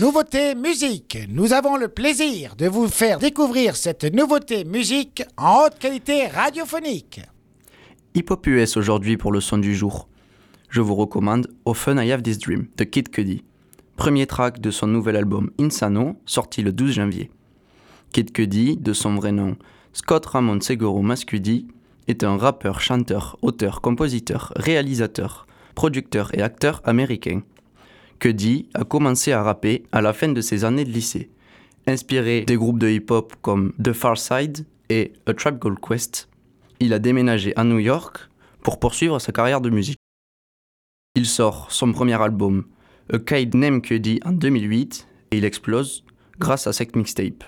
Nouveauté musique. Nous avons le plaisir de vous faire découvrir cette nouveauté musique en haute qualité radiophonique. Hip Hop US aujourd'hui pour le son du jour. Je vous recommande Often I Have This Dream de Kid Cudi, premier track de son nouvel album Insano, sorti le 12 janvier. Kid Cudi, de son vrai nom Scott Ramon Seguro Mascudi, est un rappeur, chanteur, auteur, compositeur, réalisateur, producteur et acteur américain. Cudi a commencé à rapper à la fin de ses années de lycée. Inspiré des groupes de hip-hop comme The Far Side et A Tribe Called Quest, il a déménagé à New York pour poursuivre sa carrière de musique. Il sort son premier album, A Kid Named Cudi, en 2008 et il explose grâce à cette mixtape.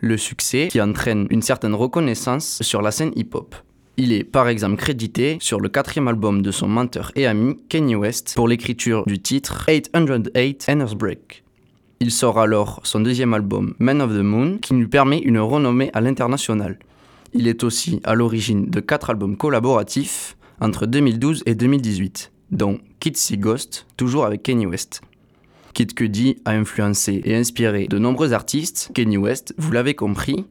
Le succès qui entraîne une certaine reconnaissance sur la scène hip-hop. Il est par exemple crédité sur le quatrième album de son menteur et ami Kanye West pour l'écriture du titre 808 Ender's Break. Il sort alors son deuxième album Man of the Moon qui lui permet une renommée à l'international. Il est aussi à l'origine de quatre albums collaboratifs entre 2012 et 2018, dont Kid See Ghost, toujours avec Kanye West. Kid Cudi a influencé et inspiré de nombreux artistes, Kanye West, vous l'avez compris,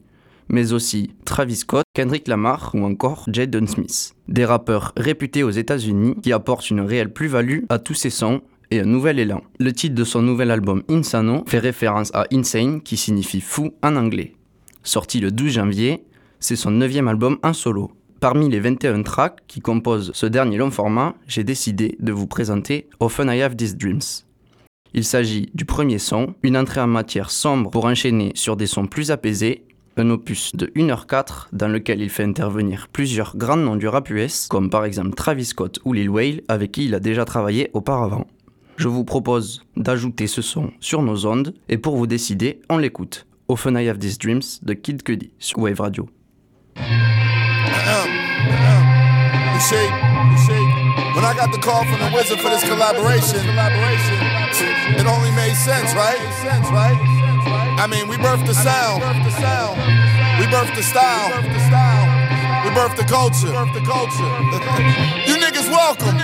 mais aussi Travis Scott, Kendrick Lamar ou encore Jaden Smith. Des rappeurs réputés aux États-Unis qui apportent une réelle plus-value à tous ces sons et un nouvel élan. Le titre de son nouvel album Insano fait référence à Insane qui signifie fou en anglais. Sorti le 12 janvier, c'est son neuvième album en solo. Parmi les 21 tracks qui composent ce dernier long format, j'ai décidé de vous présenter Often I Have These Dreams. Il s'agit du premier son, une entrée en matière sombre pour enchaîner sur des sons plus apaisés un opus de 1h04 dans lequel il fait intervenir plusieurs grands noms du rap US, comme par exemple Travis Scott ou Lil Wayne, avec qui il a déjà travaillé auparavant. Je vous propose d'ajouter ce son sur nos ondes, et pour vous décider, on l'écoute. Often I Have These Dreams de Kid Cudi sur Wave Radio. I mean, we birthed the sound. We birthed the style. We birthed the culture. you niggas welcome.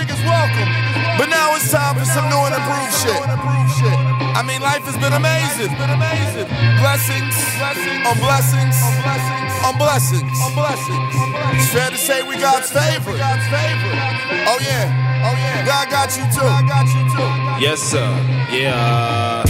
But now it's time for some new and improved shit. I mean, life has been amazing. Blessings on blessings on blessings. It's fair to say we God's favorite. Oh yeah. Oh yeah. God got you too. Yes, sir. Yeah.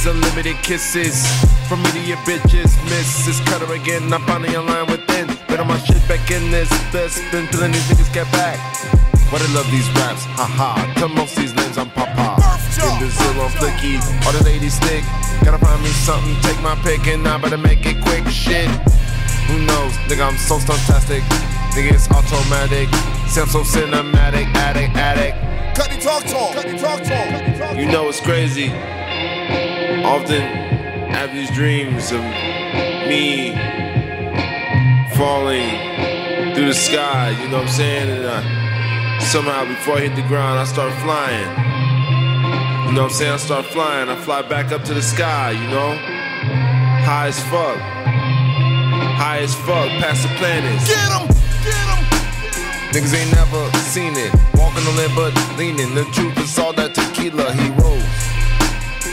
This unlimited kisses from me to your bitches. Miss this cutter again. I'm finally online within. Better my shit back in this. Best been feeling these niggas get back. But I love these raps, haha. Come off these names, I'm Papa. In Brazil, I'm flicky. All the ladies stick. Gotta find me something, take my pick, and I better make it quick. Shit. Who knows? Nigga, I'm so stuntastic. Nigga, it's automatic. Sound so cinematic. Addict, addict. Cut the talk talk. Cut the talk talk. You know it's crazy. Often have these dreams of me falling through the sky. You know what I'm saying? And I, somehow, before I hit the ground, I start flying. You know what I'm saying? I start flying. I fly back up to the sky, you know? High as fuck. High as fuck, past the planets. Get 'em! Niggas ain't never seen it. Walking the limb but leaning. The truth is all that tequila he rolls.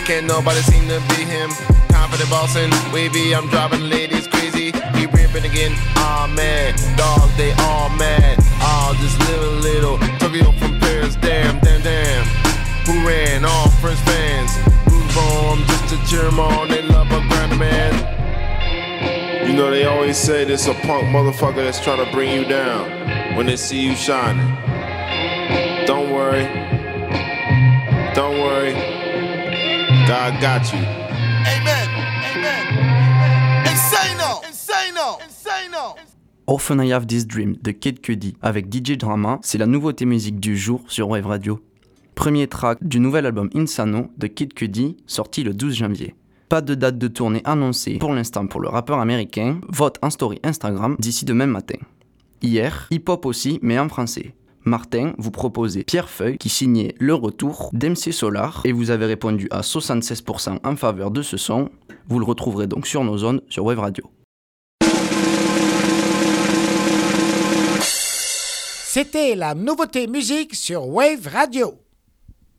Can't nobody seem to be him. Confident bossing, wavy. I'm driving ladies crazy. He ripping again. Aw oh, man, dog, they all mad. Aw, oh, just live a little. Tokyo from Paris, damn, damn, damn. Who ran? All French fans. For him just to cheer him on. They love a grand man. You know they always say this a punk motherfucker that's trying to bring you down when they see you shining. Don't worry. Don't worry. God got you. Amen. Amen. Insano. Insano. Insano. Often I Have This Dream de Kid Cudi avec DJ Drama, c'est la nouveauté musique du jour sur Wave Radio. Premier track du nouvel album Insano de Kid Cudi, sorti le 12 janvier. Pas de date de tournée annoncée pour l'instant pour le rappeur américain, vote en story Instagram d'ici demain matin. Hier, hip-hop aussi, mais en français. Martin vous proposait Pierre Feuille qui signait le retour d'MC Solar et vous avez répondu à 76% en faveur de ce son. Vous le retrouverez donc sur nos zones sur Wave Radio. C'était la nouveauté musique sur Wave Radio.